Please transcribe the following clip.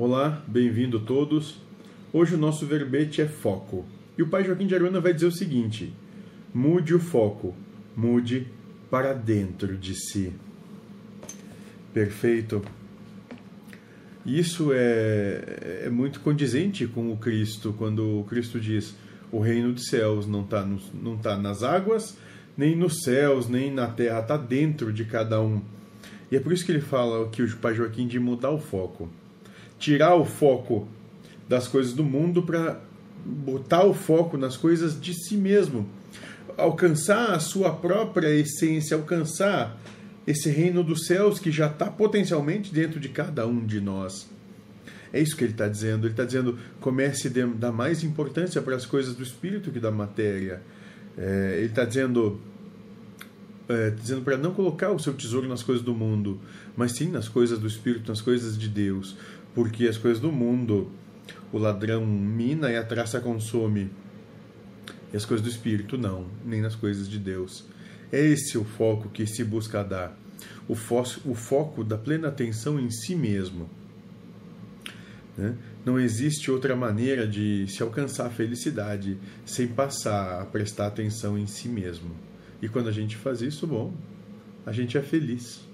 Olá, bem-vindo todos. Hoje o nosso verbete é foco. E o pai Joaquim de Aruana vai dizer o seguinte: mude o foco, mude para dentro de si. Perfeito. Isso é, é muito condizente com o Cristo, quando o Cristo diz: o reino dos céus não está não tá nas águas, nem nos céus, nem na terra, está dentro de cada um. E é por isso que ele fala aqui o pai Joaquim de mudar o foco tirar o foco das coisas do mundo para botar o foco nas coisas de si mesmo, alcançar a sua própria essência, alcançar esse reino dos céus que já está potencialmente dentro de cada um de nós. É isso que ele está dizendo. Ele está dizendo: comece a dar mais importância para as coisas do espírito que da matéria. É, ele está dizendo é, dizendo para não colocar o seu tesouro nas coisas do mundo, mas sim nas coisas do espírito, nas coisas de Deus porque as coisas do mundo o ladrão mina e a traça consome. E as coisas do espírito não, nem nas coisas de Deus. É esse o foco que se busca dar. O, fo o foco da plena atenção em si mesmo. Né? Não existe outra maneira de se alcançar a felicidade sem passar a prestar atenção em si mesmo. E quando a gente faz isso, bom, a gente é feliz.